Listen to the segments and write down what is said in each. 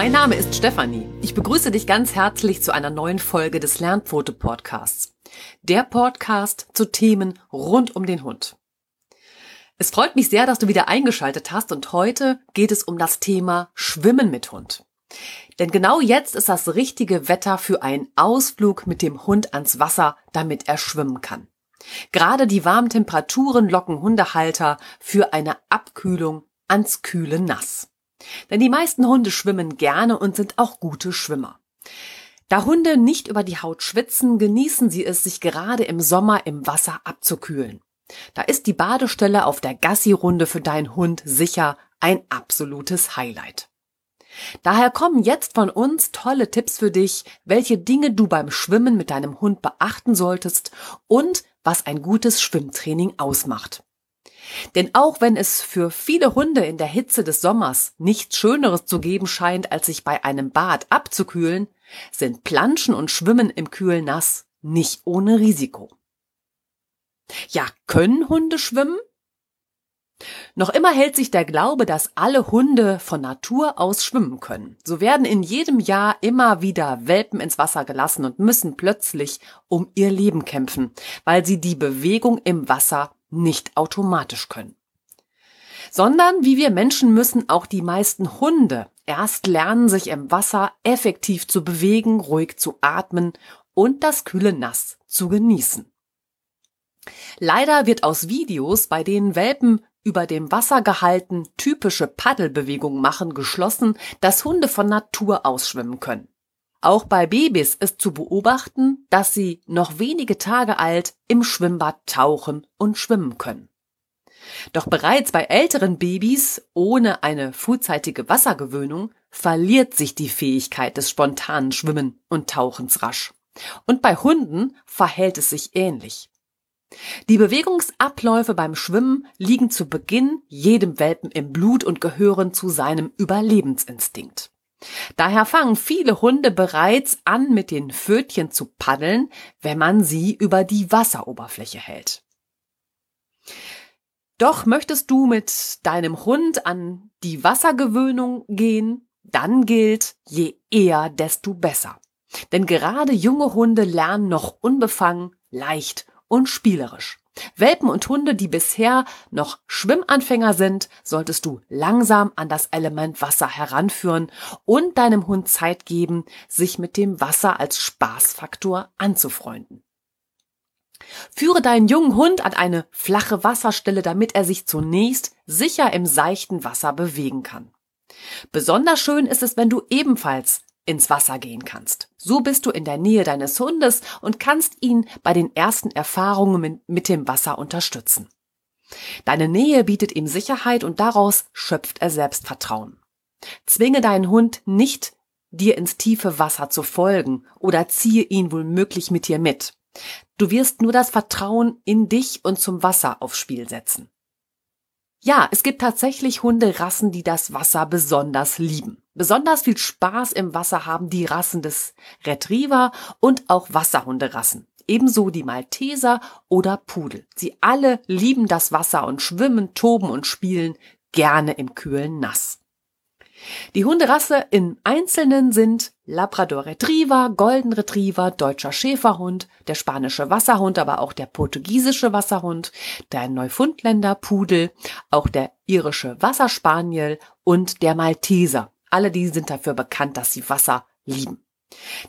Mein Name ist Stefanie. Ich begrüße dich ganz herzlich zu einer neuen Folge des Lernpfote Podcasts. Der Podcast zu Themen rund um den Hund. Es freut mich sehr, dass du wieder eingeschaltet hast und heute geht es um das Thema Schwimmen mit Hund. Denn genau jetzt ist das richtige Wetter für einen Ausflug mit dem Hund ans Wasser, damit er schwimmen kann. Gerade die warmen Temperaturen locken Hundehalter für eine Abkühlung ans kühle Nass. Denn die meisten Hunde schwimmen gerne und sind auch gute Schwimmer. Da Hunde nicht über die Haut schwitzen, genießen sie es, sich gerade im Sommer im Wasser abzukühlen. Da ist die Badestelle auf der Gassi-Runde für deinen Hund sicher ein absolutes Highlight. Daher kommen jetzt von uns tolle Tipps für dich, welche Dinge du beim Schwimmen mit deinem Hund beachten solltest und was ein gutes Schwimmtraining ausmacht. Denn auch wenn es für viele Hunde in der Hitze des Sommers nichts Schöneres zu geben scheint, als sich bei einem Bad abzukühlen, sind Planschen und Schwimmen im kühlen Nass nicht ohne Risiko. Ja, können Hunde schwimmen? Noch immer hält sich der Glaube, dass alle Hunde von Natur aus schwimmen können. So werden in jedem Jahr immer wieder Welpen ins Wasser gelassen und müssen plötzlich um ihr Leben kämpfen, weil sie die Bewegung im Wasser nicht automatisch können. Sondern wie wir Menschen müssen auch die meisten Hunde erst lernen, sich im Wasser effektiv zu bewegen, ruhig zu atmen und das kühle Nass zu genießen. Leider wird aus Videos, bei denen Welpen über dem Wasser gehalten typische Paddelbewegungen machen, geschlossen, dass Hunde von Natur aus schwimmen können. Auch bei Babys ist zu beobachten, dass sie noch wenige Tage alt im Schwimmbad tauchen und schwimmen können. Doch bereits bei älteren Babys ohne eine frühzeitige Wassergewöhnung verliert sich die Fähigkeit des spontanen Schwimmen und Tauchens rasch. Und bei Hunden verhält es sich ähnlich. Die Bewegungsabläufe beim Schwimmen liegen zu Beginn jedem Welpen im Blut und gehören zu seinem Überlebensinstinkt. Daher fangen viele Hunde bereits an, mit den Pfötchen zu paddeln, wenn man sie über die Wasseroberfläche hält. Doch möchtest du mit deinem Hund an die Wassergewöhnung gehen, dann gilt, je eher, desto besser. Denn gerade junge Hunde lernen noch unbefangen, leicht und spielerisch. Welpen und Hunde, die bisher noch Schwimmanfänger sind, solltest du langsam an das Element Wasser heranführen und deinem Hund Zeit geben, sich mit dem Wasser als Spaßfaktor anzufreunden. Führe deinen jungen Hund an eine flache Wasserstelle, damit er sich zunächst sicher im seichten Wasser bewegen kann. Besonders schön ist es, wenn du ebenfalls ins Wasser gehen kannst. So bist du in der Nähe deines Hundes und kannst ihn bei den ersten Erfahrungen mit dem Wasser unterstützen. Deine Nähe bietet ihm Sicherheit und daraus schöpft er Selbstvertrauen. Zwinge deinen Hund nicht, dir ins tiefe Wasser zu folgen oder ziehe ihn womöglich mit dir mit. Du wirst nur das Vertrauen in dich und zum Wasser aufs Spiel setzen. Ja, es gibt tatsächlich Hunderassen, die das Wasser besonders lieben. Besonders viel Spaß im Wasser haben die Rassen des Retriever und auch Wasserhunderassen. Ebenso die Malteser oder Pudel. Sie alle lieben das Wasser und schwimmen, toben und spielen gerne im kühlen Nass. Die Hunderasse im Einzelnen sind Labrador Retriever, Golden Retriever, deutscher Schäferhund, der spanische Wasserhund, aber auch der portugiesische Wasserhund, der Neufundländer Pudel, auch der irische Wasserspaniel und der Malteser. Alle die sind dafür bekannt, dass sie Wasser lieben.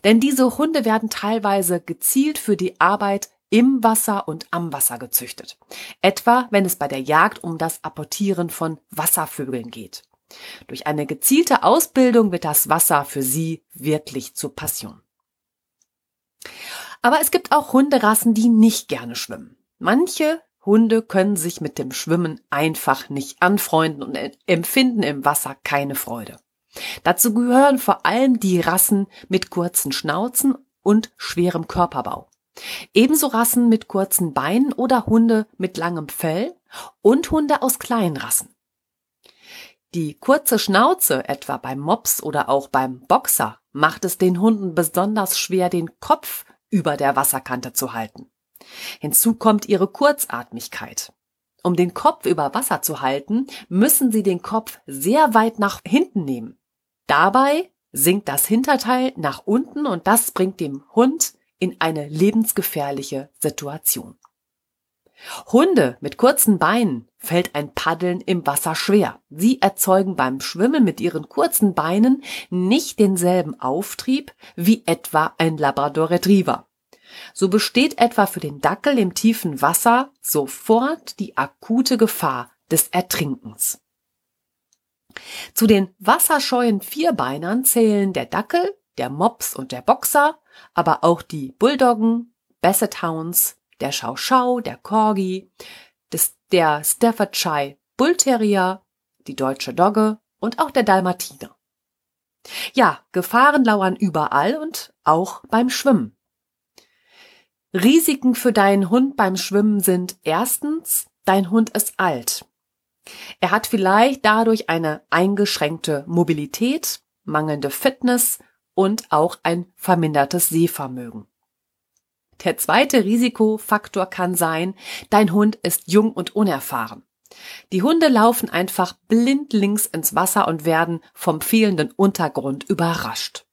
Denn diese Hunde werden teilweise gezielt für die Arbeit im Wasser und am Wasser gezüchtet. Etwa, wenn es bei der Jagd um das Apportieren von Wasservögeln geht. Durch eine gezielte Ausbildung wird das Wasser für sie wirklich zur Passion. Aber es gibt auch Hunderassen, die nicht gerne schwimmen. Manche Hunde können sich mit dem Schwimmen einfach nicht anfreunden und empfinden im Wasser keine Freude. Dazu gehören vor allem die Rassen mit kurzen Schnauzen und schwerem Körperbau. Ebenso Rassen mit kurzen Beinen oder Hunde mit langem Fell und Hunde aus kleinen Rassen. Die kurze Schnauze, etwa beim Mops oder auch beim Boxer, macht es den Hunden besonders schwer, den Kopf über der Wasserkante zu halten. Hinzu kommt ihre Kurzatmigkeit. Um den Kopf über Wasser zu halten, müssen sie den Kopf sehr weit nach hinten nehmen. Dabei sinkt das Hinterteil nach unten und das bringt dem Hund in eine lebensgefährliche Situation. Hunde mit kurzen Beinen fällt ein Paddeln im Wasser schwer. Sie erzeugen beim Schwimmen mit ihren kurzen Beinen nicht denselben Auftrieb wie etwa ein Labrador Retriever. So besteht etwa für den Dackel im tiefen Wasser sofort die akute Gefahr des Ertrinkens. Zu den wasserscheuen Vierbeinern zählen der Dackel, der Mops und der Boxer, aber auch die Bulldoggen, Basset Hounds, der Schau Schau, der Corgi, des, der Staffordshire Bullterrier, die deutsche Dogge und auch der Dalmatiner. Ja, Gefahren lauern überall und auch beim Schwimmen. Risiken für deinen Hund beim Schwimmen sind erstens, dein Hund ist alt. Er hat vielleicht dadurch eine eingeschränkte Mobilität, mangelnde Fitness und auch ein vermindertes Sehvermögen. Der zweite Risikofaktor kann sein, dein Hund ist jung und unerfahren. Die Hunde laufen einfach blindlings ins Wasser und werden vom fehlenden Untergrund überrascht.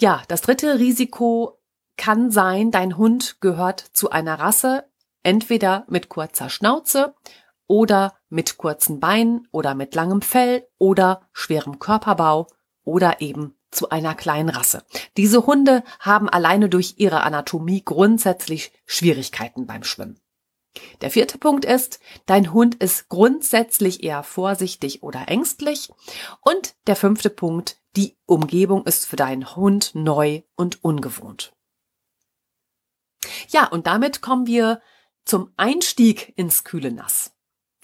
Ja, das dritte Risiko kann sein, dein Hund gehört zu einer Rasse, entweder mit kurzer Schnauze oder mit kurzen Beinen oder mit langem Fell oder schwerem Körperbau oder eben zu einer kleinen Rasse. Diese Hunde haben alleine durch ihre Anatomie grundsätzlich Schwierigkeiten beim Schwimmen. Der vierte Punkt ist, dein Hund ist grundsätzlich eher vorsichtig oder ängstlich. Und der fünfte Punkt, die Umgebung ist für deinen Hund neu und ungewohnt. Ja, und damit kommen wir zum Einstieg ins kühle Nass.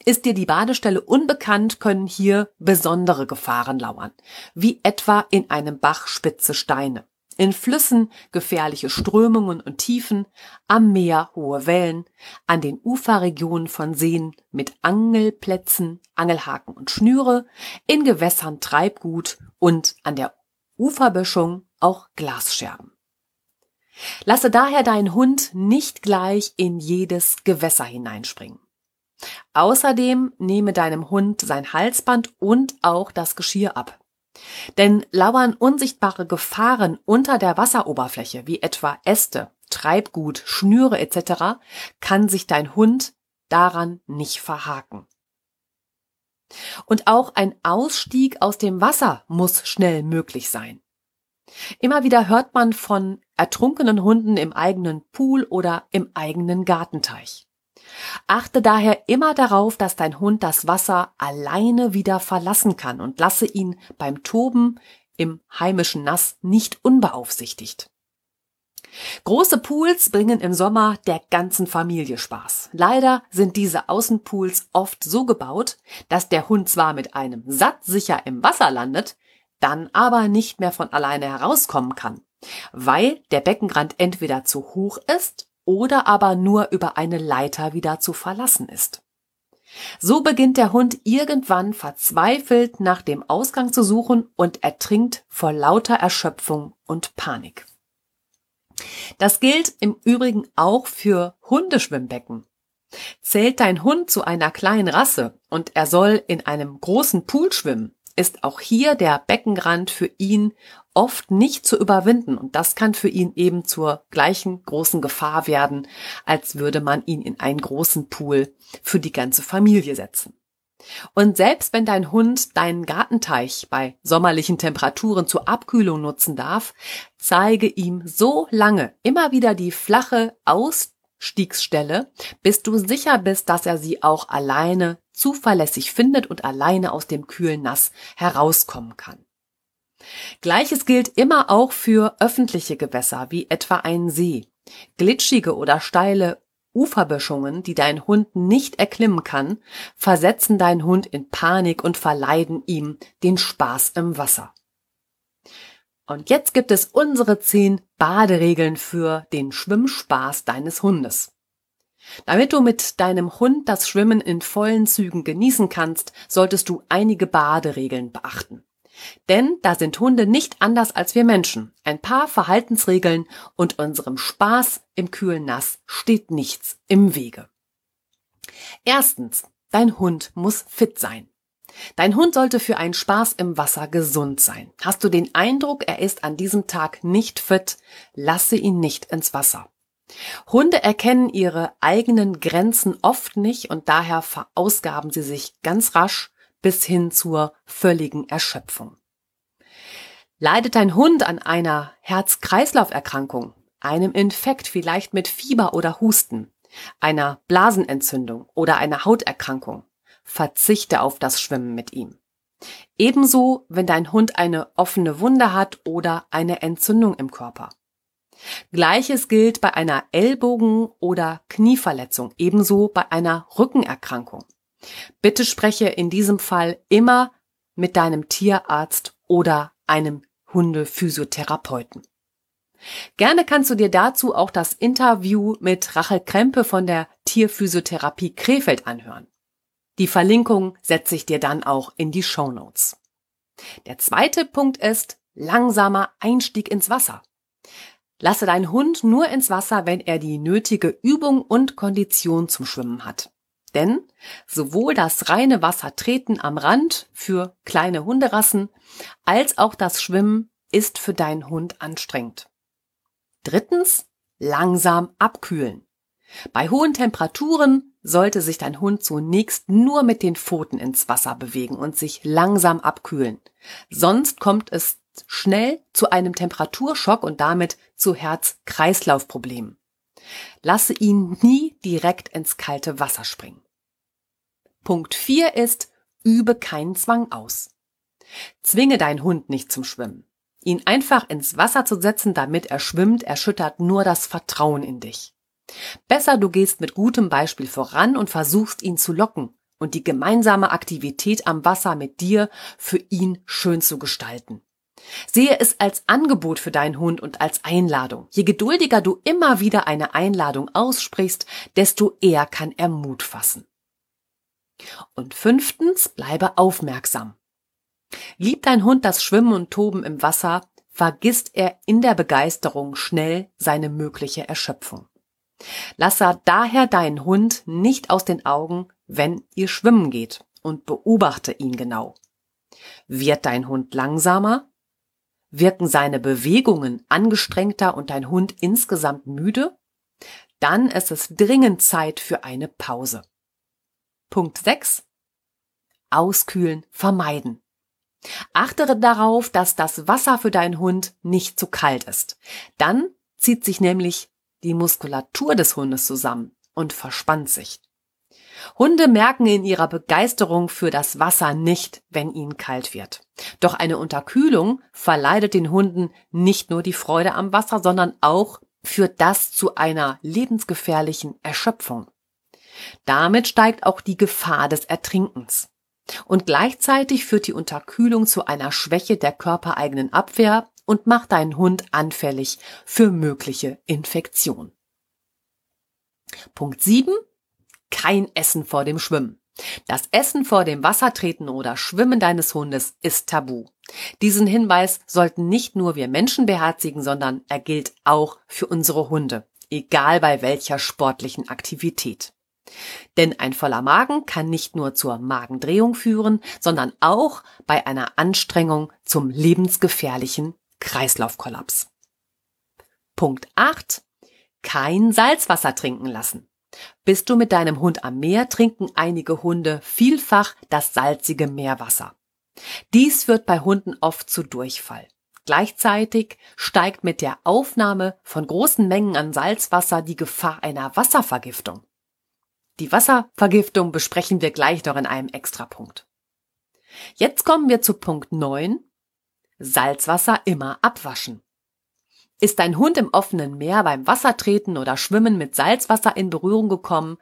Ist dir die Badestelle unbekannt, können hier besondere Gefahren lauern, wie etwa in einem Bach spitze Steine, in Flüssen gefährliche Strömungen und Tiefen, am Meer hohe Wellen, an den Uferregionen von Seen mit Angelplätzen, Angelhaken und Schnüre, in Gewässern Treibgut und an der Uferböschung auch Glasscherben. Lasse daher deinen Hund nicht gleich in jedes Gewässer hineinspringen. Außerdem nehme deinem Hund sein Halsband und auch das Geschirr ab. Denn lauern unsichtbare Gefahren unter der Wasseroberfläche, wie etwa Äste, Treibgut, Schnüre etc., kann sich dein Hund daran nicht verhaken. Und auch ein Ausstieg aus dem Wasser muss schnell möglich sein. Immer wieder hört man von ertrunkenen Hunden im eigenen Pool oder im eigenen Gartenteich. Achte daher immer darauf, dass dein Hund das Wasser alleine wieder verlassen kann und lasse ihn beim Toben im heimischen Nass nicht unbeaufsichtigt. Große Pools bringen im Sommer der ganzen Familie Spaß. Leider sind diese Außenpools oft so gebaut, dass der Hund zwar mit einem Satz sicher im Wasser landet, dann aber nicht mehr von alleine herauskommen kann, weil der Beckenrand entweder zu hoch ist oder aber nur über eine Leiter wieder zu verlassen ist. So beginnt der Hund irgendwann verzweifelt nach dem Ausgang zu suchen und ertrinkt vor lauter Erschöpfung und Panik. Das gilt im Übrigen auch für Hundeschwimmbecken. Zählt dein Hund zu einer kleinen Rasse und er soll in einem großen Pool schwimmen, ist auch hier der Beckenrand für ihn oft nicht zu überwinden und das kann für ihn eben zur gleichen großen Gefahr werden, als würde man ihn in einen großen Pool für die ganze Familie setzen. Und selbst wenn dein Hund deinen Gartenteich bei sommerlichen Temperaturen zur Abkühlung nutzen darf, zeige ihm so lange immer wieder die flache Ausstiegsstelle, bis du sicher bist, dass er sie auch alleine zuverlässig findet und alleine aus dem kühlen Nass herauskommen kann. Gleiches gilt immer auch für öffentliche Gewässer, wie etwa einen See. Glitschige oder steile Uferböschungen, die dein Hund nicht erklimmen kann, versetzen deinen Hund in Panik und verleiden ihm den Spaß im Wasser. Und jetzt gibt es unsere zehn Baderegeln für den Schwimmspaß deines Hundes. Damit du mit deinem Hund das Schwimmen in vollen Zügen genießen kannst, solltest du einige Baderegeln beachten. Denn da sind Hunde nicht anders als wir Menschen. Ein paar Verhaltensregeln und unserem Spaß im kühlen Nass steht nichts im Wege. Erstens, dein Hund muss fit sein. Dein Hund sollte für einen Spaß im Wasser gesund sein. Hast du den Eindruck, er ist an diesem Tag nicht fit, lasse ihn nicht ins Wasser. Hunde erkennen ihre eigenen Grenzen oft nicht und daher verausgaben sie sich ganz rasch bis hin zur völligen Erschöpfung. Leidet dein Hund an einer Herz-Kreislauf-Erkrankung, einem Infekt vielleicht mit Fieber oder Husten, einer Blasenentzündung oder einer Hauterkrankung, verzichte auf das Schwimmen mit ihm. Ebenso, wenn dein Hund eine offene Wunde hat oder eine Entzündung im Körper. Gleiches gilt bei einer Ellbogen- oder Knieverletzung, ebenso bei einer Rückenerkrankung. Bitte spreche in diesem Fall immer mit deinem Tierarzt oder einem Hundephysiotherapeuten. Gerne kannst du dir dazu auch das Interview mit Rachel Krempe von der Tierphysiotherapie Krefeld anhören. Die Verlinkung setze ich dir dann auch in die Show Notes. Der zweite Punkt ist langsamer Einstieg ins Wasser. Lasse deinen Hund nur ins Wasser, wenn er die nötige Übung und Kondition zum Schwimmen hat. Denn sowohl das reine Wassertreten am Rand für kleine Hunderassen als auch das Schwimmen ist für deinen Hund anstrengend. Drittens, langsam abkühlen. Bei hohen Temperaturen sollte sich dein Hund zunächst nur mit den Pfoten ins Wasser bewegen und sich langsam abkühlen. Sonst kommt es schnell zu einem Temperaturschock und damit zu Herz-Kreislauf-Problemen. Lasse ihn nie direkt ins kalte Wasser springen. Punkt 4 ist, übe keinen Zwang aus. Zwinge deinen Hund nicht zum Schwimmen. Ihn einfach ins Wasser zu setzen, damit er schwimmt, erschüttert nur das Vertrauen in dich. Besser du gehst mit gutem Beispiel voran und versuchst ihn zu locken und die gemeinsame Aktivität am Wasser mit dir für ihn schön zu gestalten. Sehe es als Angebot für deinen Hund und als Einladung. Je geduldiger du immer wieder eine Einladung aussprichst, desto eher kann er Mut fassen. Und fünftens, bleibe aufmerksam. Liebt dein Hund das Schwimmen und Toben im Wasser, vergisst er in der Begeisterung schnell seine mögliche Erschöpfung. Lasse daher deinen Hund nicht aus den Augen, wenn ihr schwimmen geht und beobachte ihn genau. Wird dein Hund langsamer? Wirken seine Bewegungen angestrengter und dein Hund insgesamt müde? Dann ist es dringend Zeit für eine Pause. Punkt 6. Auskühlen vermeiden. Achtere darauf, dass das Wasser für deinen Hund nicht zu kalt ist. Dann zieht sich nämlich die Muskulatur des Hundes zusammen und verspannt sich. Hunde merken in ihrer Begeisterung für das Wasser nicht, wenn ihnen kalt wird. Doch eine Unterkühlung verleidet den Hunden nicht nur die Freude am Wasser, sondern auch führt das zu einer lebensgefährlichen Erschöpfung. Damit steigt auch die Gefahr des Ertrinkens. Und gleichzeitig führt die Unterkühlung zu einer Schwäche der körpereigenen Abwehr und macht deinen Hund anfällig für mögliche Infektionen. Punkt 7 kein Essen vor dem Schwimmen. Das Essen vor dem Wassertreten oder Schwimmen deines Hundes ist tabu. Diesen Hinweis sollten nicht nur wir Menschen beherzigen, sondern er gilt auch für unsere Hunde, egal bei welcher sportlichen Aktivität. Denn ein voller Magen kann nicht nur zur Magendrehung führen, sondern auch bei einer Anstrengung zum lebensgefährlichen Kreislaufkollaps. Punkt 8. Kein Salzwasser trinken lassen. Bist du mit deinem Hund am Meer, trinken einige Hunde vielfach das salzige Meerwasser. Dies führt bei Hunden oft zu Durchfall. Gleichzeitig steigt mit der Aufnahme von großen Mengen an Salzwasser die Gefahr einer Wasservergiftung. Die Wasservergiftung besprechen wir gleich noch in einem Extrapunkt. Jetzt kommen wir zu Punkt 9. Salzwasser immer abwaschen. Ist dein Hund im offenen Meer beim Wassertreten oder Schwimmen mit Salzwasser in Berührung gekommen,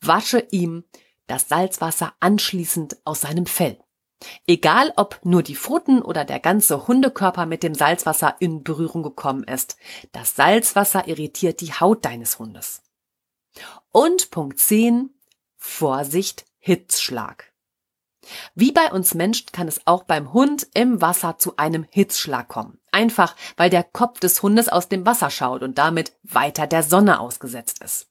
wasche ihm das Salzwasser anschließend aus seinem Fell. Egal ob nur die Pfoten oder der ganze Hundekörper mit dem Salzwasser in Berührung gekommen ist, das Salzwasser irritiert die Haut deines Hundes. Und Punkt 10, Vorsicht, Hitzschlag. Wie bei uns Menschen kann es auch beim Hund im Wasser zu einem Hitzschlag kommen. Einfach, weil der Kopf des Hundes aus dem Wasser schaut und damit weiter der Sonne ausgesetzt ist.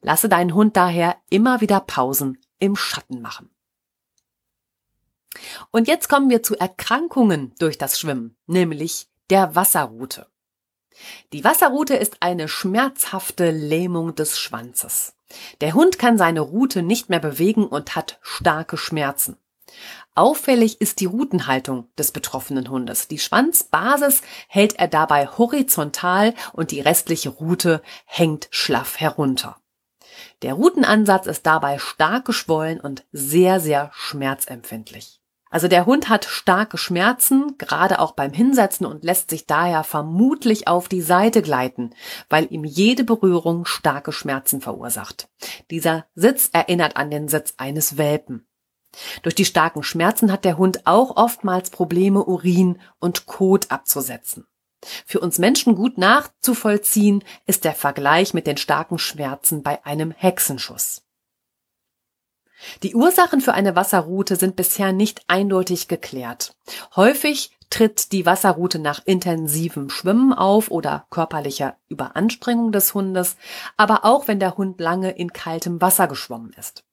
Lasse deinen Hund daher immer wieder Pausen im Schatten machen. Und jetzt kommen wir zu Erkrankungen durch das Schwimmen, nämlich der Wasserrute. Die Wasserrute ist eine schmerzhafte Lähmung des Schwanzes. Der Hund kann seine Rute nicht mehr bewegen und hat starke Schmerzen. Auffällig ist die Rutenhaltung des betroffenen Hundes. Die Schwanzbasis hält er dabei horizontal und die restliche Rute hängt schlaff herunter. Der Rutenansatz ist dabei stark geschwollen und sehr, sehr schmerzempfindlich. Also der Hund hat starke Schmerzen, gerade auch beim Hinsetzen und lässt sich daher vermutlich auf die Seite gleiten, weil ihm jede Berührung starke Schmerzen verursacht. Dieser Sitz erinnert an den Sitz eines Welpen. Durch die starken Schmerzen hat der Hund auch oftmals Probleme, Urin und Kot abzusetzen. Für uns Menschen gut nachzuvollziehen ist der Vergleich mit den starken Schmerzen bei einem Hexenschuss. Die Ursachen für eine Wasserrute sind bisher nicht eindeutig geklärt. Häufig tritt die Wasserrute nach intensivem Schwimmen auf oder körperlicher Überanstrengung des Hundes, aber auch wenn der Hund lange in kaltem Wasser geschwommen ist.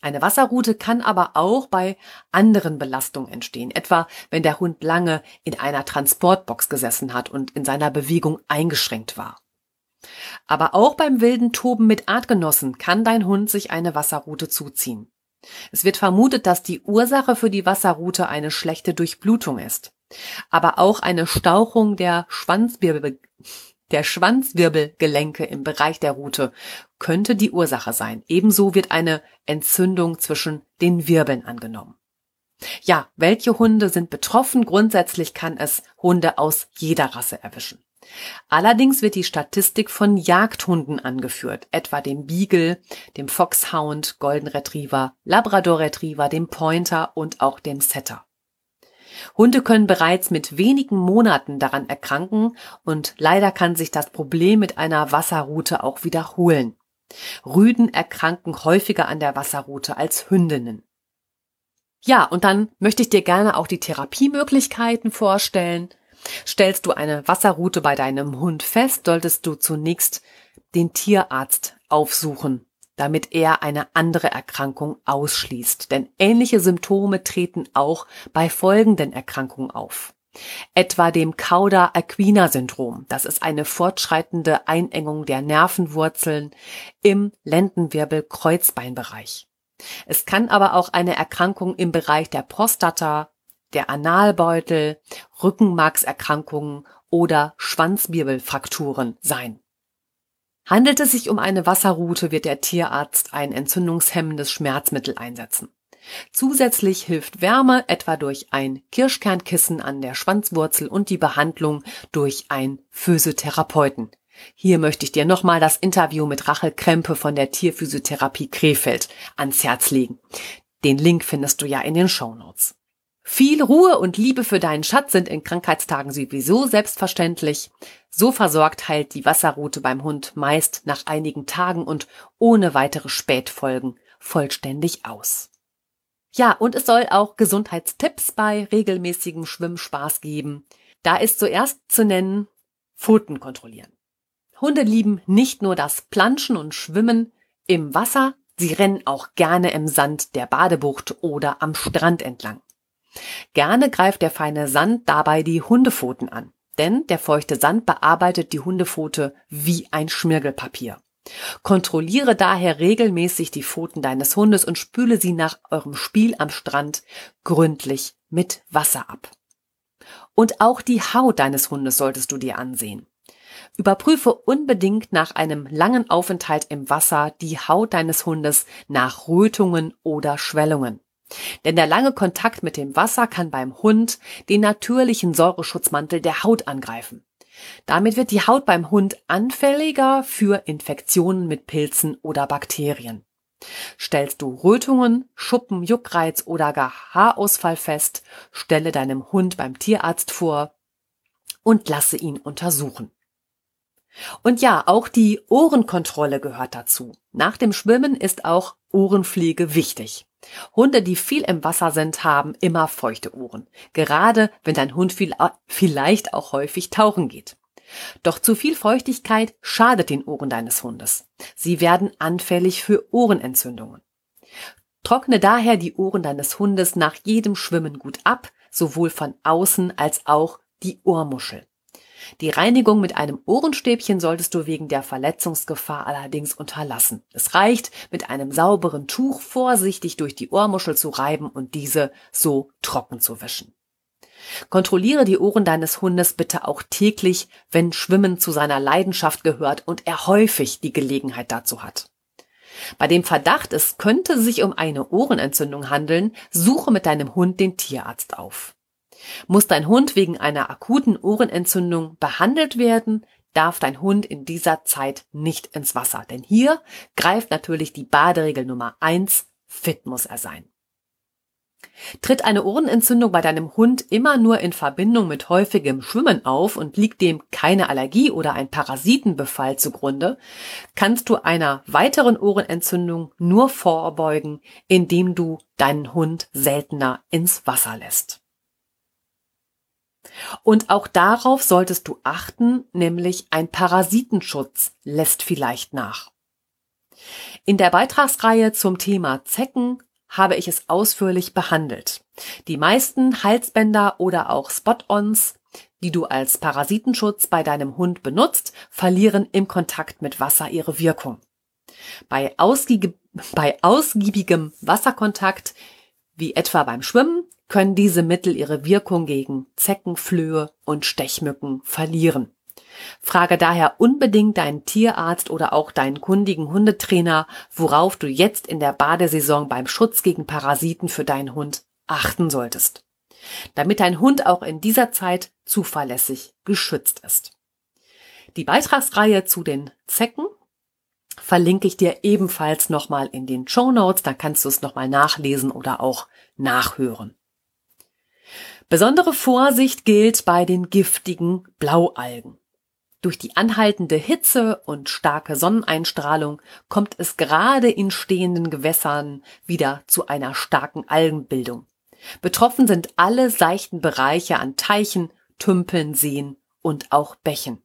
Eine Wasserrute kann aber auch bei anderen Belastungen entstehen, etwa wenn der Hund lange in einer Transportbox gesessen hat und in seiner Bewegung eingeschränkt war. Aber auch beim wilden Toben mit Artgenossen kann dein Hund sich eine Wasserrute zuziehen. Es wird vermutet, dass die Ursache für die Wasserrute eine schlechte Durchblutung ist. Aber auch eine Stauchung der Schwanzwirbel, der Schwanzwirbelgelenke im Bereich der Rute könnte die Ursache sein. Ebenso wird eine Entzündung zwischen den Wirbeln angenommen. Ja, welche Hunde sind betroffen? Grundsätzlich kann es Hunde aus jeder Rasse erwischen. Allerdings wird die Statistik von Jagdhunden angeführt, etwa dem Beagle, dem Foxhound, Golden Retriever, Labrador Retriever, dem Pointer und auch dem Setter. Hunde können bereits mit wenigen Monaten daran erkranken und leider kann sich das Problem mit einer Wasserrute auch wiederholen. Rüden erkranken häufiger an der Wasserrute als Hündinnen. Ja, und dann möchte ich dir gerne auch die Therapiemöglichkeiten vorstellen. Stellst du eine Wasserrute bei deinem Hund fest, solltest du zunächst den Tierarzt aufsuchen, damit er eine andere Erkrankung ausschließt. Denn ähnliche Symptome treten auch bei folgenden Erkrankungen auf. Etwa dem Cauda-Equina-Syndrom. Das ist eine fortschreitende Einengung der Nervenwurzeln im Lendenwirbel-Kreuzbeinbereich. Es kann aber auch eine Erkrankung im Bereich der Prostata, der Analbeutel, Rückenmarkserkrankungen oder Schwanzwirbelfrakturen sein. Handelt es sich um eine Wasserrute, wird der Tierarzt ein entzündungshemmendes Schmerzmittel einsetzen. Zusätzlich hilft Wärme etwa durch ein Kirschkernkissen an der Schwanzwurzel und die Behandlung durch ein Physiotherapeuten. Hier möchte ich dir nochmal das Interview mit Rachel Krempe von der Tierphysiotherapie Krefeld ans Herz legen. Den Link findest du ja in den Show Notes. Viel Ruhe und Liebe für deinen Schatz sind in Krankheitstagen sowieso selbstverständlich. So versorgt heilt die Wasserrute beim Hund meist nach einigen Tagen und ohne weitere Spätfolgen vollständig aus. Ja, und es soll auch Gesundheitstipps bei regelmäßigem Schwimmspaß geben. Da ist zuerst zu nennen Pfoten kontrollieren. Hunde lieben nicht nur das Planschen und Schwimmen im Wasser, sie rennen auch gerne im Sand der Badebucht oder am Strand entlang. Gerne greift der feine Sand dabei die Hundepfoten an, denn der feuchte Sand bearbeitet die Hundepfote wie ein Schmirgelpapier. Kontrolliere daher regelmäßig die Pfoten deines Hundes und spüle sie nach eurem Spiel am Strand gründlich mit Wasser ab. Und auch die Haut deines Hundes solltest du dir ansehen. Überprüfe unbedingt nach einem langen Aufenthalt im Wasser die Haut deines Hundes nach Rötungen oder Schwellungen. Denn der lange Kontakt mit dem Wasser kann beim Hund den natürlichen Säureschutzmantel der Haut angreifen. Damit wird die Haut beim Hund anfälliger für Infektionen mit Pilzen oder Bakterien. Stellst du Rötungen, Schuppen, Juckreiz oder gar Haarausfall fest, stelle deinem Hund beim Tierarzt vor und lasse ihn untersuchen. Und ja, auch die Ohrenkontrolle gehört dazu. Nach dem Schwimmen ist auch Ohrenpflege wichtig. Hunde, die viel im Wasser sind, haben immer feuchte Ohren. Gerade wenn dein Hund viel, vielleicht auch häufig tauchen geht. Doch zu viel Feuchtigkeit schadet den Ohren deines Hundes. Sie werden anfällig für Ohrenentzündungen. Trockne daher die Ohren deines Hundes nach jedem Schwimmen gut ab, sowohl von außen als auch die Ohrmuschel. Die Reinigung mit einem Ohrenstäbchen solltest du wegen der Verletzungsgefahr allerdings unterlassen. Es reicht, mit einem sauberen Tuch vorsichtig durch die Ohrmuschel zu reiben und diese so trocken zu wischen. Kontrolliere die Ohren deines Hundes bitte auch täglich, wenn Schwimmen zu seiner Leidenschaft gehört und er häufig die Gelegenheit dazu hat. Bei dem Verdacht, es könnte sich um eine Ohrenentzündung handeln, suche mit deinem Hund den Tierarzt auf. Muss dein Hund wegen einer akuten Ohrenentzündung behandelt werden, darf dein Hund in dieser Zeit nicht ins Wasser. Denn hier greift natürlich die Baderegel Nummer eins: fit muss er sein. Tritt eine Ohrenentzündung bei deinem Hund immer nur in Verbindung mit häufigem Schwimmen auf und liegt dem keine Allergie oder ein Parasitenbefall zugrunde, kannst du einer weiteren Ohrenentzündung nur vorbeugen, indem du deinen Hund seltener ins Wasser lässt. Und auch darauf solltest du achten, nämlich ein Parasitenschutz lässt vielleicht nach. In der Beitragsreihe zum Thema Zecken habe ich es ausführlich behandelt. Die meisten Halsbänder oder auch Spot-ons, die du als Parasitenschutz bei deinem Hund benutzt, verlieren im Kontakt mit Wasser ihre Wirkung. Bei, ausgiebig, bei ausgiebigem Wasserkontakt, wie etwa beim Schwimmen, können diese Mittel ihre Wirkung gegen Zecken, Flöhe und Stechmücken verlieren. Frage daher unbedingt deinen Tierarzt oder auch deinen kundigen Hundetrainer, worauf du jetzt in der Badesaison beim Schutz gegen Parasiten für deinen Hund achten solltest, damit dein Hund auch in dieser Zeit zuverlässig geschützt ist. Die Beitragsreihe zu den Zecken verlinke ich dir ebenfalls nochmal in den Show Notes, da kannst du es nochmal nachlesen oder auch nachhören. Besondere Vorsicht gilt bei den giftigen Blaualgen. Durch die anhaltende Hitze und starke Sonneneinstrahlung kommt es gerade in stehenden Gewässern wieder zu einer starken Algenbildung. Betroffen sind alle seichten Bereiche an Teichen, Tümpeln, Seen und auch Bächen.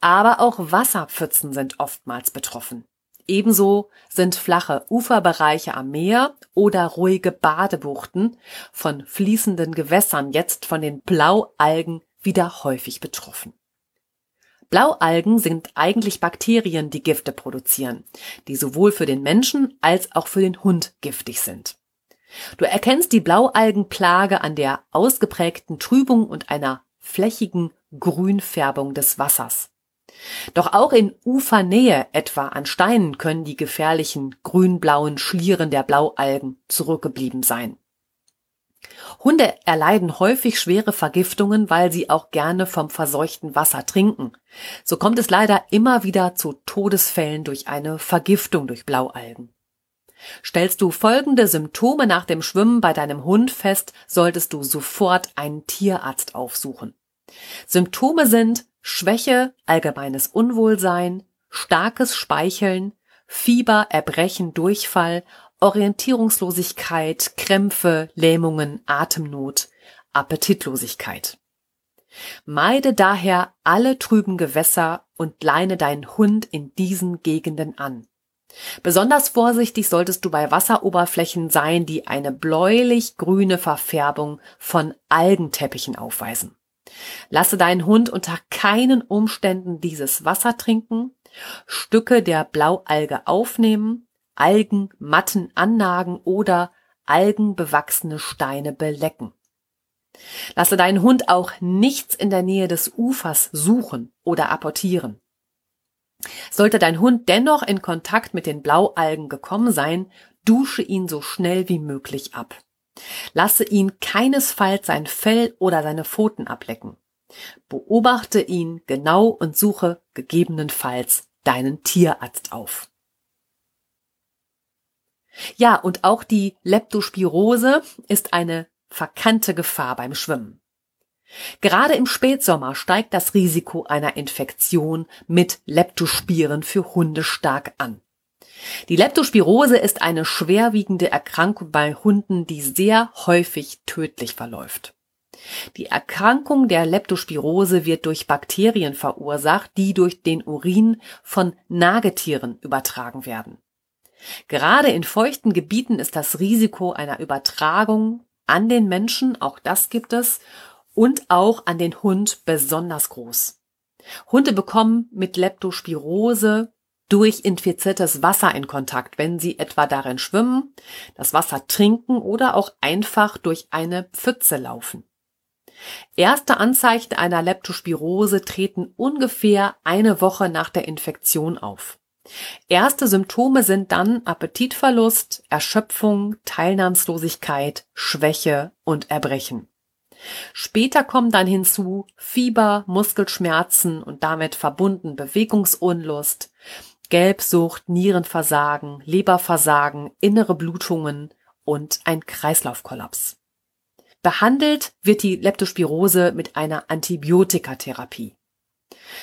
Aber auch Wasserpfützen sind oftmals betroffen. Ebenso sind flache Uferbereiche am Meer oder ruhige Badebuchten von fließenden Gewässern jetzt von den Blaualgen wieder häufig betroffen. Blaualgen sind eigentlich Bakterien, die Gifte produzieren, die sowohl für den Menschen als auch für den Hund giftig sind. Du erkennst die Blaualgenplage an der ausgeprägten Trübung und einer flächigen Grünfärbung des Wassers. Doch auch in Ufernähe, etwa an Steinen, können die gefährlichen grünblauen Schlieren der Blaualgen zurückgeblieben sein. Hunde erleiden häufig schwere Vergiftungen, weil sie auch gerne vom verseuchten Wasser trinken. So kommt es leider immer wieder zu Todesfällen durch eine Vergiftung durch Blaualgen. Stellst du folgende Symptome nach dem Schwimmen bei deinem Hund fest, solltest du sofort einen Tierarzt aufsuchen. Symptome sind Schwäche, allgemeines Unwohlsein, starkes Speicheln, Fieber, Erbrechen, Durchfall Orientierungslosigkeit, Krämpfe, Lähmungen, Atemnot, Appetitlosigkeit. Meide daher alle trüben Gewässer und leine deinen Hund in diesen Gegenden an. Besonders vorsichtig solltest du bei Wasseroberflächen sein, die eine bläulich-grüne Verfärbung von Algenteppichen aufweisen. Lasse deinen Hund unter keinen Umständen dieses Wasser trinken, Stücke der Blaualge aufnehmen Algenmatten annagen oder algenbewachsene Steine belecken. Lasse deinen Hund auch nichts in der Nähe des Ufers suchen oder apportieren. Sollte dein Hund dennoch in Kontakt mit den Blaualgen gekommen sein, dusche ihn so schnell wie möglich ab. Lasse ihn keinesfalls sein Fell oder seine Pfoten ablecken. Beobachte ihn genau und suche gegebenenfalls deinen Tierarzt auf. Ja, und auch die Leptospirose ist eine verkannte Gefahr beim Schwimmen. Gerade im Spätsommer steigt das Risiko einer Infektion mit Leptospiren für Hunde stark an. Die Leptospirose ist eine schwerwiegende Erkrankung bei Hunden, die sehr häufig tödlich verläuft. Die Erkrankung der Leptospirose wird durch Bakterien verursacht, die durch den Urin von Nagetieren übertragen werden. Gerade in feuchten Gebieten ist das Risiko einer Übertragung an den Menschen, auch das gibt es, und auch an den Hund besonders groß. Hunde bekommen mit Leptospirose durch infiziertes Wasser in Kontakt, wenn sie etwa darin schwimmen, das Wasser trinken oder auch einfach durch eine Pfütze laufen. Erste Anzeichen einer Leptospirose treten ungefähr eine Woche nach der Infektion auf. Erste Symptome sind dann Appetitverlust, Erschöpfung, Teilnahmslosigkeit, Schwäche und Erbrechen. Später kommen dann hinzu Fieber, Muskelschmerzen und damit verbunden Bewegungsunlust, Gelbsucht, Nierenversagen, Leberversagen, innere Blutungen und ein Kreislaufkollaps. Behandelt wird die Leptospirose mit einer Antibiotikatherapie.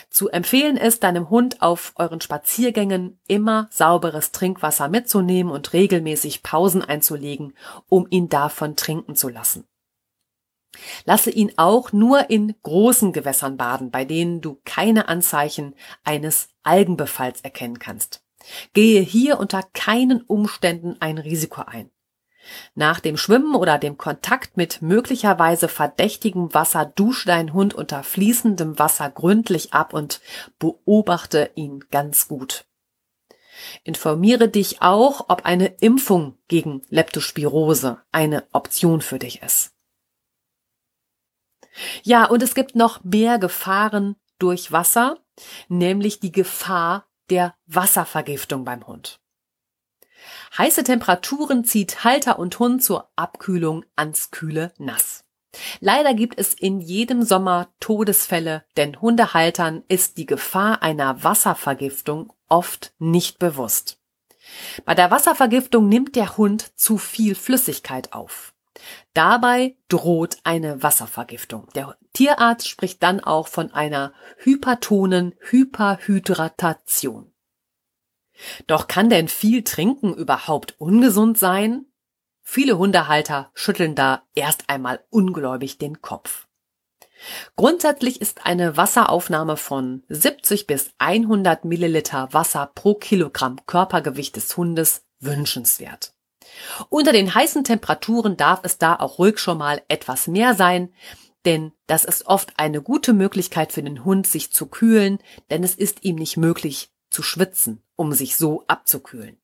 Zu empfehlen ist, deinem Hund auf euren Spaziergängen immer sauberes Trinkwasser mitzunehmen und regelmäßig Pausen einzulegen, um ihn davon trinken zu lassen. Lasse ihn auch nur in großen Gewässern baden, bei denen du keine Anzeichen eines Algenbefalls erkennen kannst. Gehe hier unter keinen Umständen ein Risiko ein. Nach dem Schwimmen oder dem Kontakt mit möglicherweise verdächtigem Wasser dusche dein Hund unter fließendem Wasser gründlich ab und beobachte ihn ganz gut. Informiere dich auch, ob eine Impfung gegen Leptospirose eine Option für dich ist. Ja, und es gibt noch mehr Gefahren durch Wasser, nämlich die Gefahr der Wasservergiftung beim Hund. Heiße Temperaturen zieht Halter und Hund zur Abkühlung ans kühle Nass. Leider gibt es in jedem Sommer Todesfälle, denn Hundehaltern ist die Gefahr einer Wasservergiftung oft nicht bewusst. Bei der Wasservergiftung nimmt der Hund zu viel Flüssigkeit auf. Dabei droht eine Wasservergiftung. Der Tierarzt spricht dann auch von einer hypertonen Hyperhydratation. Doch kann denn viel Trinken überhaupt ungesund sein? Viele Hundehalter schütteln da erst einmal ungläubig den Kopf. Grundsätzlich ist eine Wasseraufnahme von 70 bis 100 Milliliter Wasser pro Kilogramm Körpergewicht des Hundes wünschenswert. Unter den heißen Temperaturen darf es da auch ruhig schon mal etwas mehr sein, denn das ist oft eine gute Möglichkeit für den Hund, sich zu kühlen, denn es ist ihm nicht möglich zu schwitzen um sich so abzukühlen.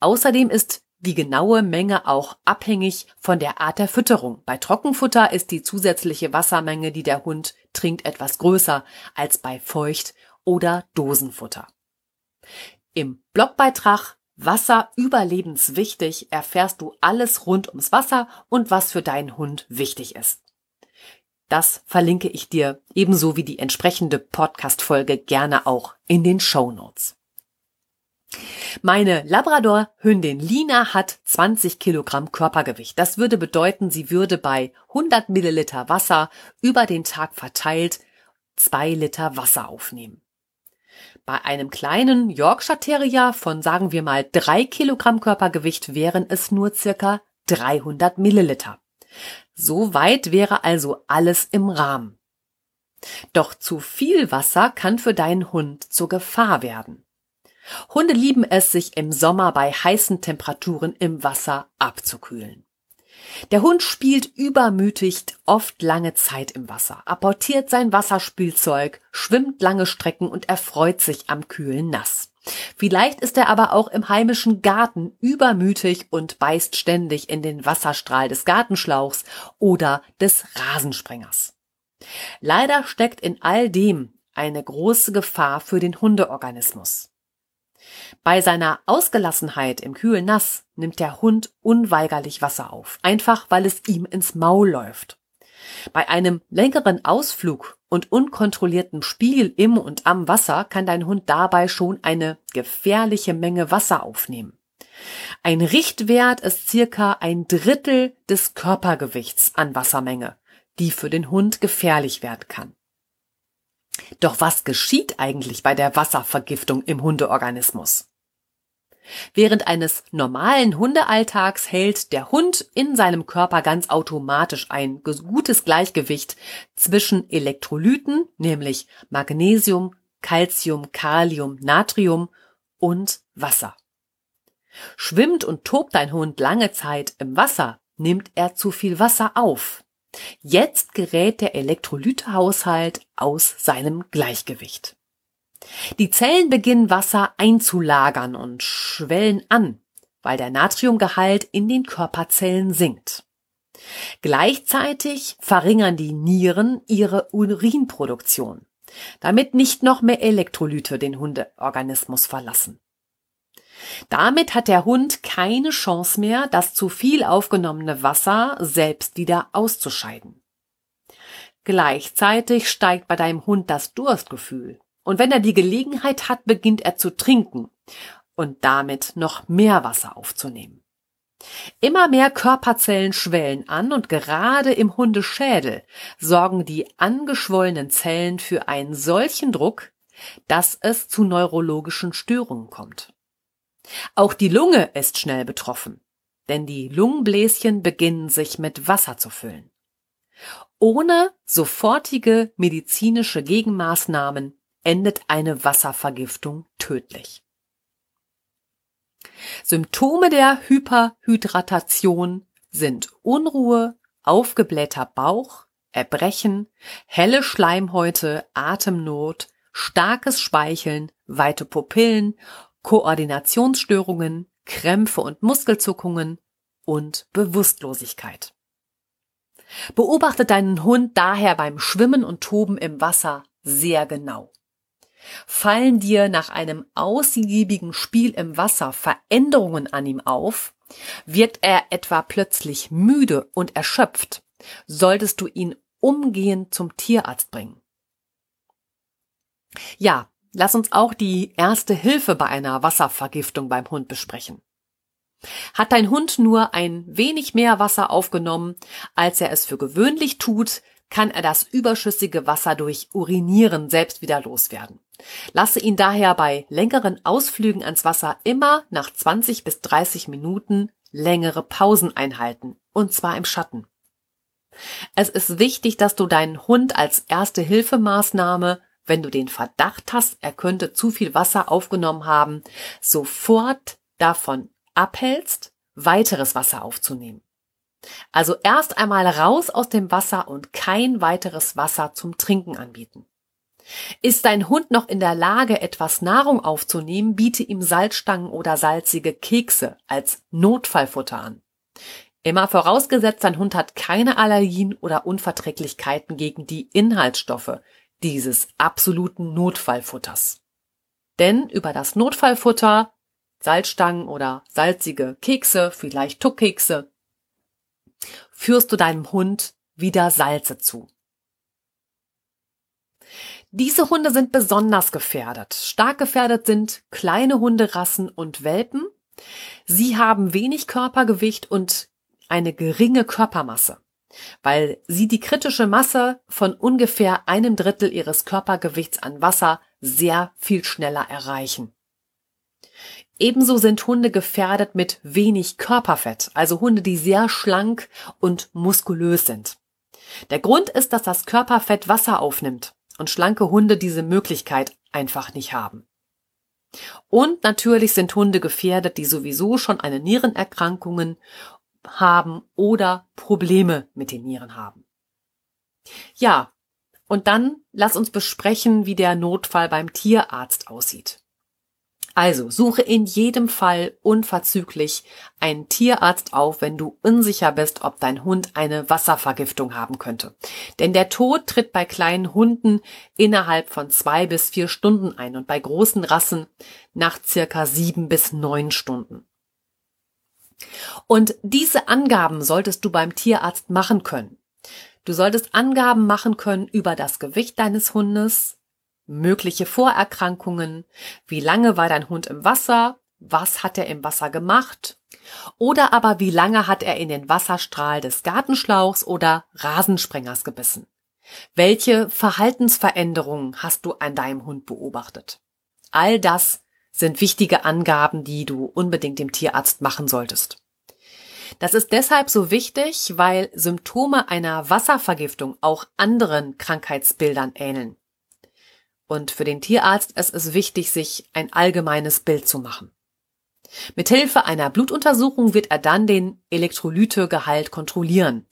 Außerdem ist die genaue Menge auch abhängig von der Art der Fütterung. Bei Trockenfutter ist die zusätzliche Wassermenge, die der Hund trinkt, etwas größer als bei Feucht- oder Dosenfutter. Im Blogbeitrag Wasser überlebenswichtig erfährst du alles rund ums Wasser und was für deinen Hund wichtig ist. Das verlinke ich dir ebenso wie die entsprechende Podcast-Folge gerne auch in den Show Notes. Meine Labrador-Hündin Lina hat 20 Kilogramm Körpergewicht. Das würde bedeuten, sie würde bei 100 Milliliter Wasser über den Tag verteilt zwei Liter Wasser aufnehmen. Bei einem kleinen Yorkshire Terrier von sagen wir mal drei Kilogramm Körpergewicht wären es nur circa 300 Milliliter. So weit wäre also alles im Rahmen. Doch zu viel Wasser kann für deinen Hund zur Gefahr werden. Hunde lieben es, sich im Sommer bei heißen Temperaturen im Wasser abzukühlen. Der Hund spielt übermütig oft lange Zeit im Wasser, apportiert sein Wasserspielzeug, schwimmt lange Strecken und erfreut sich am kühlen Nass. Vielleicht ist er aber auch im heimischen Garten übermütig und beißt ständig in den Wasserstrahl des Gartenschlauchs oder des Rasensprengers. Leider steckt in all dem eine große Gefahr für den Hundeorganismus. Bei seiner Ausgelassenheit im kühlen Nass nimmt der Hund unweigerlich Wasser auf, einfach weil es ihm ins Maul läuft. Bei einem längeren Ausflug und unkontrolliertem Spiel im und am Wasser kann dein Hund dabei schon eine gefährliche Menge Wasser aufnehmen. Ein Richtwert ist circa ein Drittel des Körpergewichts an Wassermenge, die für den Hund gefährlich werden kann. Doch was geschieht eigentlich bei der Wasservergiftung im Hundeorganismus? Während eines normalen Hundealltags hält der Hund in seinem Körper ganz automatisch ein gutes Gleichgewicht zwischen Elektrolyten, nämlich Magnesium, Calcium, Kalium, Natrium und Wasser. Schwimmt und tobt dein Hund lange Zeit im Wasser, nimmt er zu viel Wasser auf. Jetzt gerät der Elektrolytehaushalt aus seinem Gleichgewicht. Die Zellen beginnen Wasser einzulagern und schwellen an, weil der Natriumgehalt in den Körperzellen sinkt. Gleichzeitig verringern die Nieren ihre Urinproduktion, damit nicht noch mehr Elektrolyte den Hundeorganismus verlassen. Damit hat der Hund keine Chance mehr, das zu viel aufgenommene Wasser selbst wieder auszuscheiden. Gleichzeitig steigt bei deinem Hund das Durstgefühl. Und wenn er die Gelegenheit hat, beginnt er zu trinken und damit noch mehr Wasser aufzunehmen. Immer mehr Körperzellen schwellen an und gerade im Hundeschädel sorgen die angeschwollenen Zellen für einen solchen Druck, dass es zu neurologischen Störungen kommt. Auch die Lunge ist schnell betroffen, denn die Lungenbläschen beginnen sich mit Wasser zu füllen. Ohne sofortige medizinische Gegenmaßnahmen endet eine Wasservergiftung tödlich. Symptome der Hyperhydratation sind Unruhe, aufgeblähter Bauch, Erbrechen, helle Schleimhäute, Atemnot, starkes Speicheln, weite Pupillen, Koordinationsstörungen, Krämpfe und Muskelzuckungen und Bewusstlosigkeit. Beobachte deinen Hund daher beim Schwimmen und Toben im Wasser sehr genau. Fallen dir nach einem ausgiebigen Spiel im Wasser Veränderungen an ihm auf, wird er etwa plötzlich müde und erschöpft, solltest du ihn umgehend zum Tierarzt bringen. Ja, Lass uns auch die erste Hilfe bei einer Wasservergiftung beim Hund besprechen. Hat dein Hund nur ein wenig mehr Wasser aufgenommen, als er es für gewöhnlich tut, kann er das überschüssige Wasser durch Urinieren selbst wieder loswerden. Lasse ihn daher bei längeren Ausflügen ans Wasser immer nach 20 bis 30 Minuten längere Pausen einhalten, und zwar im Schatten. Es ist wichtig, dass du deinen Hund als erste Hilfemaßnahme wenn du den Verdacht hast, er könnte zu viel Wasser aufgenommen haben, sofort davon abhältst, weiteres Wasser aufzunehmen. Also erst einmal raus aus dem Wasser und kein weiteres Wasser zum Trinken anbieten. Ist dein Hund noch in der Lage, etwas Nahrung aufzunehmen, biete ihm Salzstangen oder salzige Kekse als Notfallfutter an. Immer vorausgesetzt, dein Hund hat keine Allergien oder Unverträglichkeiten gegen die Inhaltsstoffe, dieses absoluten Notfallfutters. Denn über das Notfallfutter, Salzstangen oder salzige Kekse, vielleicht Tuckkekse, führst du deinem Hund wieder Salze zu. Diese Hunde sind besonders gefährdet. Stark gefährdet sind kleine Hunderassen und Welpen. Sie haben wenig Körpergewicht und eine geringe Körpermasse weil sie die kritische Masse von ungefähr einem Drittel ihres Körpergewichts an Wasser sehr viel schneller erreichen. Ebenso sind Hunde gefährdet mit wenig Körperfett, also Hunde, die sehr schlank und muskulös sind. Der Grund ist, dass das Körperfett Wasser aufnimmt und schlanke Hunde diese Möglichkeit einfach nicht haben. Und natürlich sind Hunde gefährdet, die sowieso schon eine Nierenerkrankungen haben oder Probleme mit den Nieren haben. Ja, und dann lass uns besprechen, wie der Notfall beim Tierarzt aussieht. Also suche in jedem Fall unverzüglich einen Tierarzt auf, wenn du unsicher bist, ob dein Hund eine Wasservergiftung haben könnte. Denn der Tod tritt bei kleinen Hunden innerhalb von zwei bis vier Stunden ein und bei großen Rassen nach circa sieben bis neun Stunden. Und diese Angaben solltest du beim Tierarzt machen können. Du solltest Angaben machen können über das Gewicht deines Hundes, mögliche Vorerkrankungen, wie lange war dein Hund im Wasser, was hat er im Wasser gemacht, oder aber wie lange hat er in den Wasserstrahl des Gartenschlauchs oder Rasensprengers gebissen. Welche Verhaltensveränderungen hast du an deinem Hund beobachtet? All das sind wichtige Angaben, die du unbedingt dem Tierarzt machen solltest. Das ist deshalb so wichtig, weil Symptome einer Wasservergiftung auch anderen Krankheitsbildern ähneln. Und für den Tierarzt ist es wichtig, sich ein allgemeines Bild zu machen. Mithilfe einer Blutuntersuchung wird er dann den Elektrolytegehalt kontrollieren.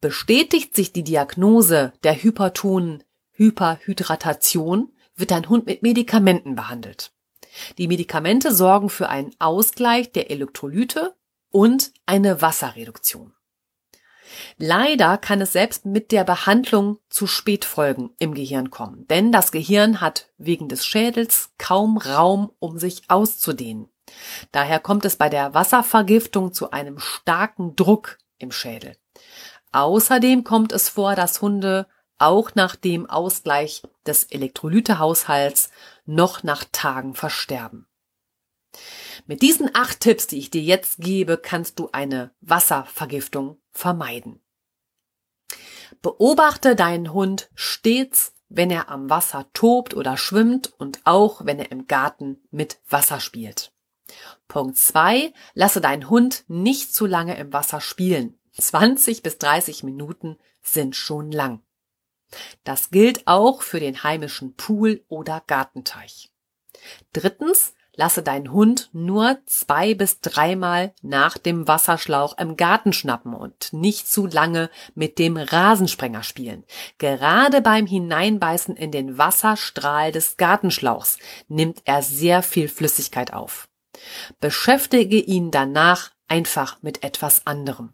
Bestätigt sich die Diagnose der hypertonen Hyperhydratation, wird dein Hund mit Medikamenten behandelt. Die Medikamente sorgen für einen Ausgleich der Elektrolyte und eine Wasserreduktion. Leider kann es selbst mit der Behandlung zu Spätfolgen im Gehirn kommen, denn das Gehirn hat wegen des Schädels kaum Raum, um sich auszudehnen. Daher kommt es bei der Wasservergiftung zu einem starken Druck im Schädel. Außerdem kommt es vor, dass Hunde auch nach dem Ausgleich des Elektrolytehaushalts noch nach Tagen versterben. Mit diesen acht Tipps, die ich dir jetzt gebe, kannst du eine Wasservergiftung vermeiden. Beobachte deinen Hund stets, wenn er am Wasser tobt oder schwimmt und auch wenn er im Garten mit Wasser spielt. Punkt zwei: Lasse deinen Hund nicht zu lange im Wasser spielen. 20 bis 30 Minuten sind schon lang. Das gilt auch für den heimischen Pool oder Gartenteich. Drittens, lasse deinen Hund nur zwei bis dreimal nach dem Wasserschlauch im Garten schnappen und nicht zu lange mit dem Rasensprenger spielen. Gerade beim Hineinbeißen in den Wasserstrahl des Gartenschlauchs nimmt er sehr viel Flüssigkeit auf. Beschäftige ihn danach einfach mit etwas anderem.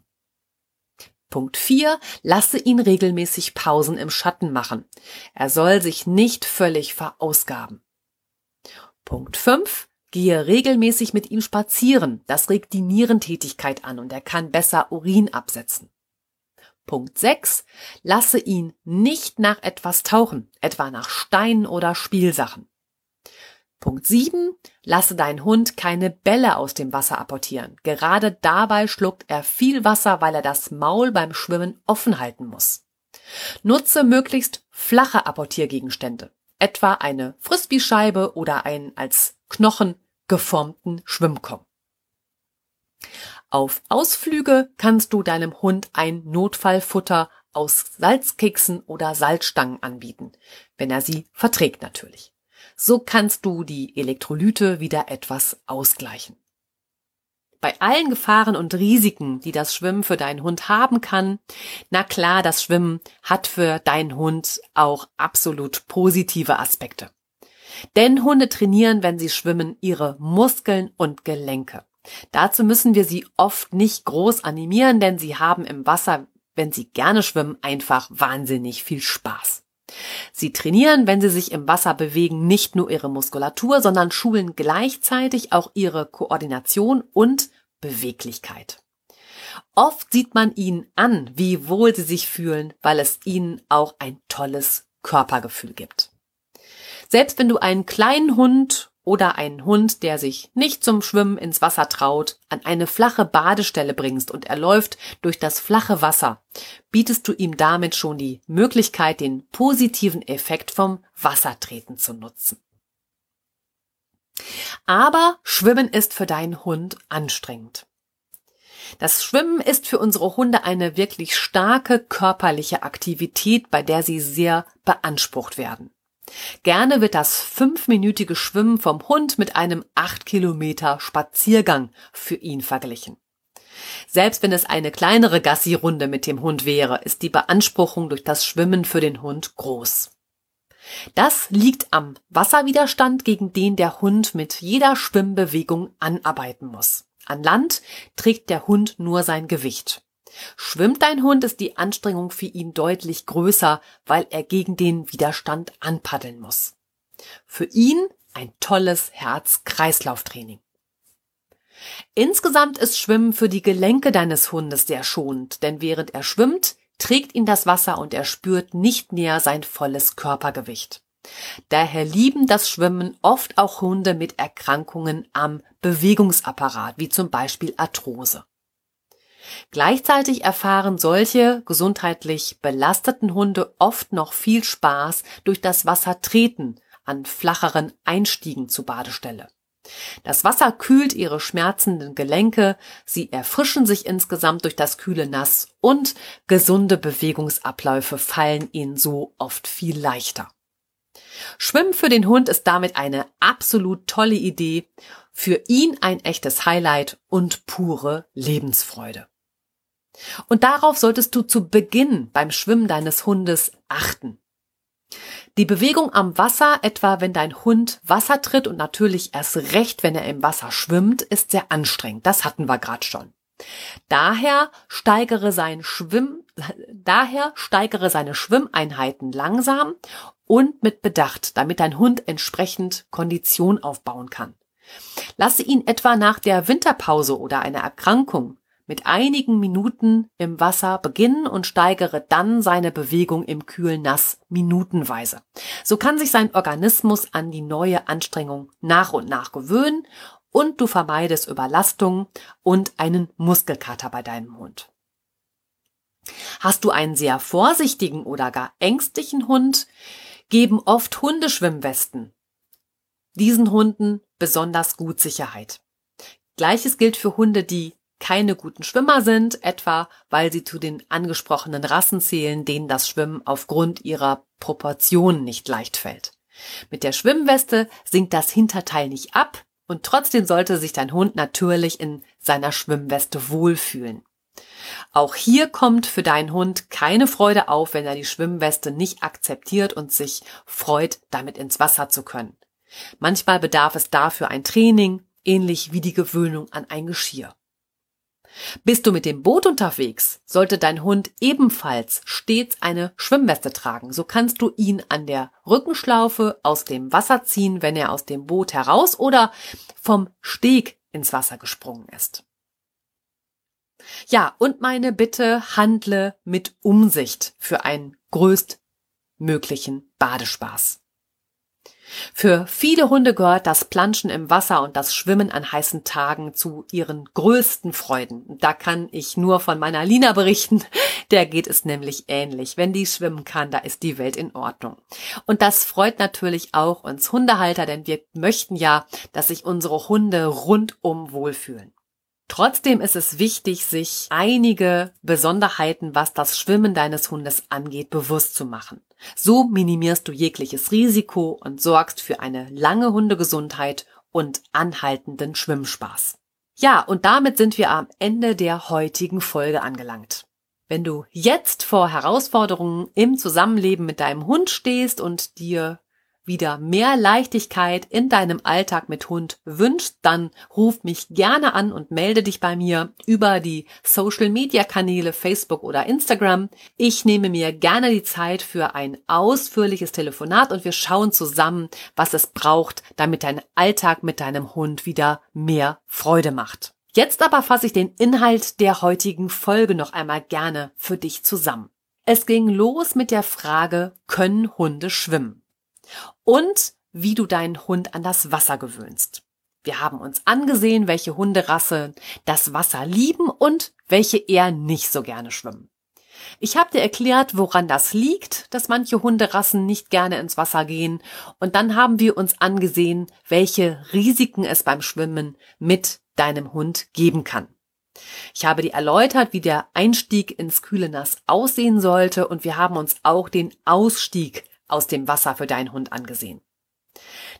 Punkt 4. Lasse ihn regelmäßig Pausen im Schatten machen. Er soll sich nicht völlig verausgaben. Punkt 5. Gehe regelmäßig mit ihm spazieren. Das regt die Nierentätigkeit an und er kann besser Urin absetzen. Punkt 6. Lasse ihn nicht nach etwas tauchen, etwa nach Steinen oder Spielsachen. Punkt 7. Lasse deinen Hund keine Bälle aus dem Wasser apportieren. Gerade dabei schluckt er viel Wasser, weil er das Maul beim Schwimmen offen halten muss. Nutze möglichst flache Apportiergegenstände, etwa eine Frisbee-Scheibe oder einen als Knochen geformten Schwimmkopf. Auf Ausflüge kannst du deinem Hund ein Notfallfutter aus Salzkeksen oder Salzstangen anbieten, wenn er sie verträgt natürlich. So kannst du die Elektrolyte wieder etwas ausgleichen. Bei allen Gefahren und Risiken, die das Schwimmen für deinen Hund haben kann, na klar, das Schwimmen hat für deinen Hund auch absolut positive Aspekte. Denn Hunde trainieren, wenn sie schwimmen, ihre Muskeln und Gelenke. Dazu müssen wir sie oft nicht groß animieren, denn sie haben im Wasser, wenn sie gerne schwimmen, einfach wahnsinnig viel Spaß. Sie trainieren, wenn sie sich im Wasser bewegen, nicht nur ihre Muskulatur, sondern schulen gleichzeitig auch ihre Koordination und Beweglichkeit. Oft sieht man ihnen an, wie wohl sie sich fühlen, weil es ihnen auch ein tolles Körpergefühl gibt. Selbst wenn du einen kleinen Hund oder einen Hund, der sich nicht zum Schwimmen ins Wasser traut, an eine flache Badestelle bringst und er läuft durch das flache Wasser, bietest du ihm damit schon die Möglichkeit, den positiven Effekt vom Wassertreten zu nutzen. Aber Schwimmen ist für deinen Hund anstrengend. Das Schwimmen ist für unsere Hunde eine wirklich starke körperliche Aktivität, bei der sie sehr beansprucht werden. Gerne wird das fünfminütige Schwimmen vom Hund mit einem acht Kilometer Spaziergang für ihn verglichen. Selbst wenn es eine kleinere Gassi-Runde mit dem Hund wäre, ist die Beanspruchung durch das Schwimmen für den Hund groß. Das liegt am Wasserwiderstand, gegen den der Hund mit jeder Schwimmbewegung anarbeiten muss. An Land trägt der Hund nur sein Gewicht. Schwimmt dein Hund, ist die Anstrengung für ihn deutlich größer, weil er gegen den Widerstand anpaddeln muss. Für ihn ein tolles Herz-Kreislauf-Training. Insgesamt ist Schwimmen für die Gelenke deines Hundes sehr schonend, denn während er schwimmt, trägt ihn das Wasser und er spürt nicht mehr sein volles Körpergewicht. Daher lieben das Schwimmen oft auch Hunde mit Erkrankungen am Bewegungsapparat, wie zum Beispiel Arthrose. Gleichzeitig erfahren solche gesundheitlich belasteten Hunde oft noch viel Spaß durch das Wassertreten an flacheren Einstiegen zur Badestelle. Das Wasser kühlt ihre schmerzenden Gelenke, sie erfrischen sich insgesamt durch das kühle Nass und gesunde Bewegungsabläufe fallen ihnen so oft viel leichter. Schwimmen für den Hund ist damit eine absolut tolle Idee Für ihn ein echtes Highlight und pure Lebensfreude. Und darauf solltest du zu Beginn beim Schwimmen deines Hundes achten. Die Bewegung am Wasser, etwa wenn dein Hund Wasser tritt und natürlich erst recht, wenn er im Wasser schwimmt, ist sehr anstrengend. Das hatten wir gerade schon. Daher steigere sein Schwimm, daher steigere seine Schwimmeinheiten langsam und mit Bedacht, damit dein Hund entsprechend Kondition aufbauen kann. Lasse ihn etwa nach der Winterpause oder einer Erkrankung mit einigen Minuten im Wasser beginnen und steigere dann seine Bewegung im kühlen Nass minutenweise. So kann sich sein Organismus an die neue Anstrengung nach und nach gewöhnen und du vermeidest Überlastung und einen Muskelkater bei deinem Hund. Hast du einen sehr vorsichtigen oder gar ängstlichen Hund, geben oft Hundeschwimmwesten diesen Hunden besonders gut Sicherheit. Gleiches gilt für Hunde, die keine guten Schwimmer sind, etwa weil sie zu den angesprochenen Rassen zählen, denen das Schwimmen aufgrund ihrer Proportionen nicht leicht fällt. Mit der Schwimmweste sinkt das Hinterteil nicht ab, und trotzdem sollte sich dein Hund natürlich in seiner Schwimmweste wohlfühlen. Auch hier kommt für deinen Hund keine Freude auf, wenn er die Schwimmweste nicht akzeptiert und sich freut, damit ins Wasser zu können. Manchmal bedarf es dafür ein Training, ähnlich wie die Gewöhnung an ein Geschirr. Bist du mit dem Boot unterwegs, sollte dein Hund ebenfalls stets eine Schwimmweste tragen. So kannst du ihn an der Rückenschlaufe aus dem Wasser ziehen, wenn er aus dem Boot heraus oder vom Steg ins Wasser gesprungen ist. Ja, und meine Bitte, handle mit Umsicht für einen größtmöglichen Badespaß. Für viele Hunde gehört das Planschen im Wasser und das Schwimmen an heißen Tagen zu ihren größten Freuden. Da kann ich nur von meiner Lina berichten. Der geht es nämlich ähnlich. Wenn die schwimmen kann, da ist die Welt in Ordnung. Und das freut natürlich auch uns Hundehalter, denn wir möchten ja, dass sich unsere Hunde rundum wohlfühlen. Trotzdem ist es wichtig, sich einige Besonderheiten, was das Schwimmen deines Hundes angeht, bewusst zu machen. So minimierst du jegliches Risiko und sorgst für eine lange Hundegesundheit und anhaltenden Schwimmspaß. Ja, und damit sind wir am Ende der heutigen Folge angelangt. Wenn du jetzt vor Herausforderungen im Zusammenleben mit deinem Hund stehst und dir wieder mehr Leichtigkeit in deinem Alltag mit Hund wünschst, dann ruf mich gerne an und melde dich bei mir über die Social Media Kanäle Facebook oder Instagram. Ich nehme mir gerne die Zeit für ein ausführliches Telefonat und wir schauen zusammen, was es braucht, damit dein Alltag mit deinem Hund wieder mehr Freude macht. Jetzt aber fasse ich den Inhalt der heutigen Folge noch einmal gerne für dich zusammen. Es ging los mit der Frage, können Hunde schwimmen? Und wie du deinen Hund an das Wasser gewöhnst. Wir haben uns angesehen, welche Hunderasse das Wasser lieben und welche eher nicht so gerne schwimmen. Ich habe dir erklärt, woran das liegt, dass manche Hunderassen nicht gerne ins Wasser gehen, und dann haben wir uns angesehen, welche Risiken es beim Schwimmen mit deinem Hund geben kann. Ich habe dir erläutert, wie der Einstieg ins kühle Nass aussehen sollte, und wir haben uns auch den Ausstieg aus dem Wasser für deinen Hund angesehen.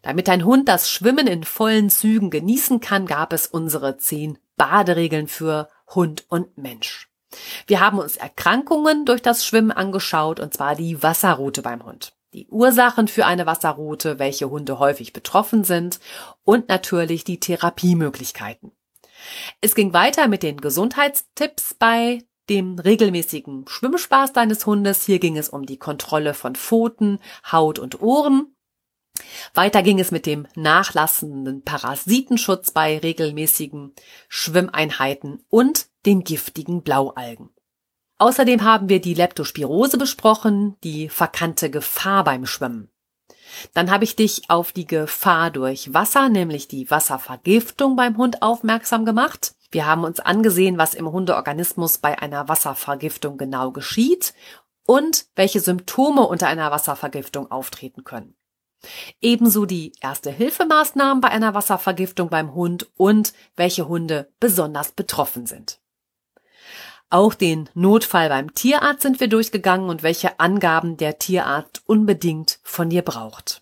Damit dein Hund das Schwimmen in vollen Zügen genießen kann, gab es unsere zehn Baderegeln für Hund und Mensch. Wir haben uns Erkrankungen durch das Schwimmen angeschaut, und zwar die Wasserroute beim Hund, die Ursachen für eine Wasserroute, welche Hunde häufig betroffen sind und natürlich die Therapiemöglichkeiten. Es ging weiter mit den Gesundheitstipps bei dem regelmäßigen Schwimmspaß deines Hundes. Hier ging es um die Kontrolle von Pfoten, Haut und Ohren. Weiter ging es mit dem nachlassenden Parasitenschutz bei regelmäßigen Schwimmeinheiten und den giftigen Blaualgen. Außerdem haben wir die Leptospirose besprochen, die verkannte Gefahr beim Schwimmen. Dann habe ich dich auf die Gefahr durch Wasser, nämlich die Wasservergiftung beim Hund aufmerksam gemacht. Wir haben uns angesehen, was im Hundeorganismus bei einer Wasservergiftung genau geschieht und welche Symptome unter einer Wasservergiftung auftreten können. Ebenso die Erste-Hilfemaßnahmen bei einer Wasservergiftung beim Hund und welche Hunde besonders betroffen sind. Auch den Notfall beim Tierarzt sind wir durchgegangen und welche Angaben der Tierarzt unbedingt von dir braucht.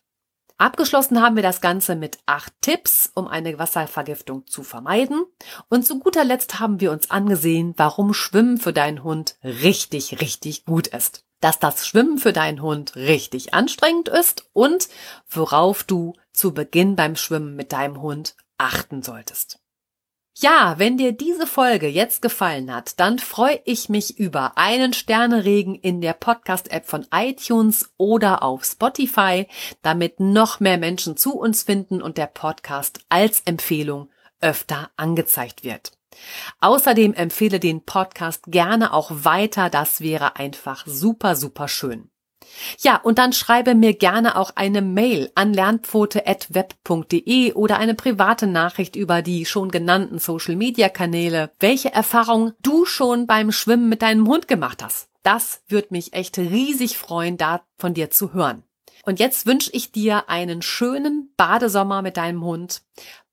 Abgeschlossen haben wir das Ganze mit acht Tipps, um eine Wasservergiftung zu vermeiden. Und zu guter Letzt haben wir uns angesehen, warum Schwimmen für deinen Hund richtig, richtig gut ist. Dass das Schwimmen für deinen Hund richtig anstrengend ist und worauf du zu Beginn beim Schwimmen mit deinem Hund achten solltest. Ja, wenn dir diese Folge jetzt gefallen hat, dann freue ich mich über einen Sterneregen in der Podcast-App von iTunes oder auf Spotify, damit noch mehr Menschen zu uns finden und der Podcast als Empfehlung öfter angezeigt wird. Außerdem empfehle den Podcast gerne auch weiter, das wäre einfach super, super schön. Ja, und dann schreibe mir gerne auch eine Mail an lernpfote.web.de oder eine private Nachricht über die schon genannten Social Media Kanäle, welche Erfahrung du schon beim Schwimmen mit deinem Hund gemacht hast. Das würde mich echt riesig freuen, da von dir zu hören. Und jetzt wünsche ich dir einen schönen Badesommer mit deinem Hund.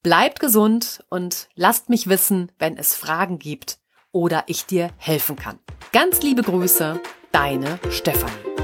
Bleibt gesund und lasst mich wissen, wenn es Fragen gibt oder ich dir helfen kann. Ganz liebe Grüße, deine Stefanie.